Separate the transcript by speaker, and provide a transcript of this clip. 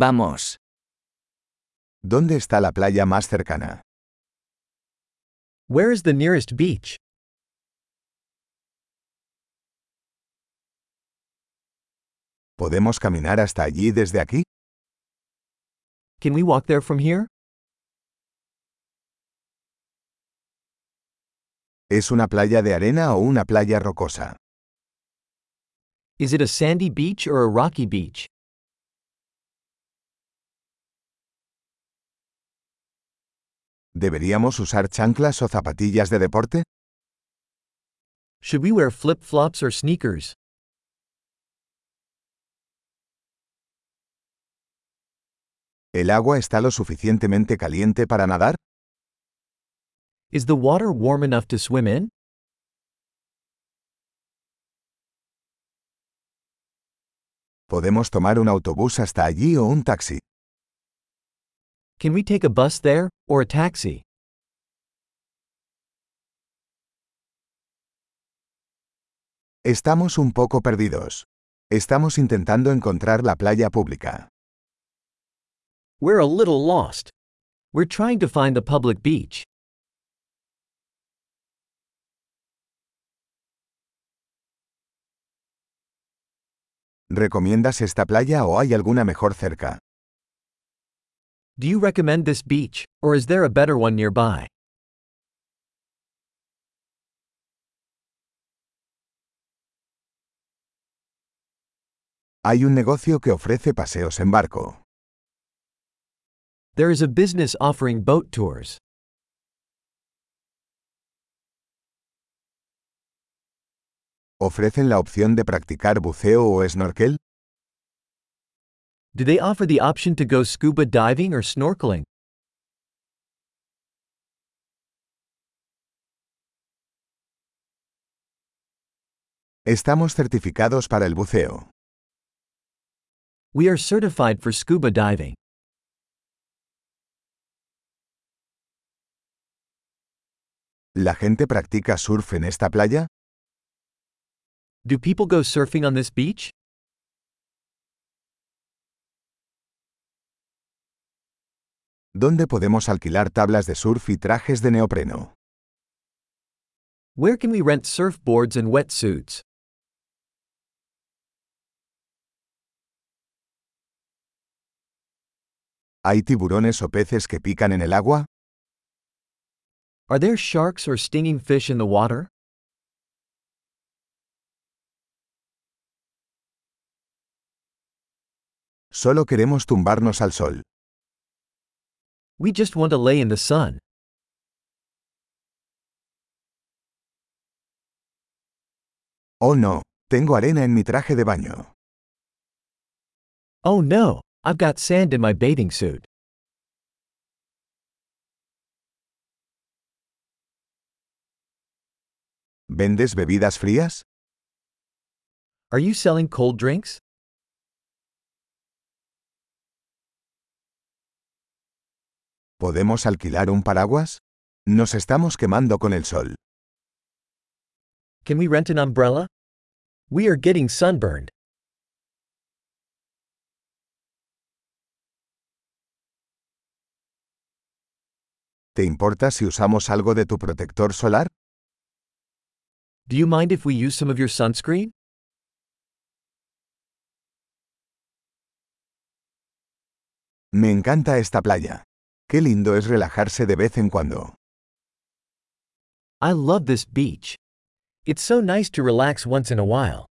Speaker 1: Vamos.
Speaker 2: ¿Dónde está la playa más cercana?
Speaker 3: Where is the nearest beach?
Speaker 2: ¿Podemos caminar hasta allí desde aquí?
Speaker 3: Can we walk there from here?
Speaker 2: ¿Es una playa de arena o una playa rocosa?
Speaker 3: Is it a sandy beach or a rocky beach?
Speaker 2: ¿Deberíamos usar chanclas o zapatillas de deporte?
Speaker 3: Should we wear flip flops or sneakers?
Speaker 2: ¿El agua está lo suficientemente caliente para nadar?
Speaker 3: Is the water warm enough to swim in?
Speaker 2: ¿Podemos tomar un autobús hasta allí o un taxi?
Speaker 3: Can we take a bus there, or a taxi?
Speaker 2: Estamos un poco perdidos. Estamos intentando encontrar la playa pública.
Speaker 3: We're a little lost. We're trying to find the public beach.
Speaker 2: ¿Recomiendas esta playa o hay alguna mejor cerca?
Speaker 3: Do you recommend this beach, or is there a better one nearby?
Speaker 2: Hay un negocio que ofrece paseos en barco.
Speaker 3: There is a business offering boat tours.
Speaker 2: ¿Ofrecen la opción de practicar buceo o snorkel?
Speaker 3: Do they offer the option to go scuba diving or snorkeling?
Speaker 2: Estamos certificados para el buceo.
Speaker 3: We are certified for scuba diving.
Speaker 2: ¿La gente practica surf en esta playa?
Speaker 3: Do people go surfing on this beach?
Speaker 2: ¿Dónde podemos alquilar tablas de surf y trajes de neopreno?
Speaker 3: Where can we rent surfboards and wetsuits?
Speaker 2: ¿Hay tiburones o peces que pican en el agua?
Speaker 3: Are there sharks or stinging fish in the water?
Speaker 2: Solo queremos tumbarnos al sol.
Speaker 3: We just want to lay in the sun.
Speaker 2: Oh no, tengo arena en mi traje de baño.
Speaker 3: Oh no, I've got sand in my bathing suit.
Speaker 2: ¿Vendes bebidas frías?
Speaker 3: Are you selling cold drinks?
Speaker 2: ¿Podemos alquilar un paraguas? Nos estamos quemando con el sol.
Speaker 3: Can we rent an umbrella? We are getting sunburned.
Speaker 2: ¿Te importa si usamos algo de tu protector solar?
Speaker 3: Do you mind if we use some of your sunscreen?
Speaker 2: Me encanta esta playa. Qué lindo es relajarse de vez en cuando.
Speaker 3: I love this beach. It's so nice to relax once in a while.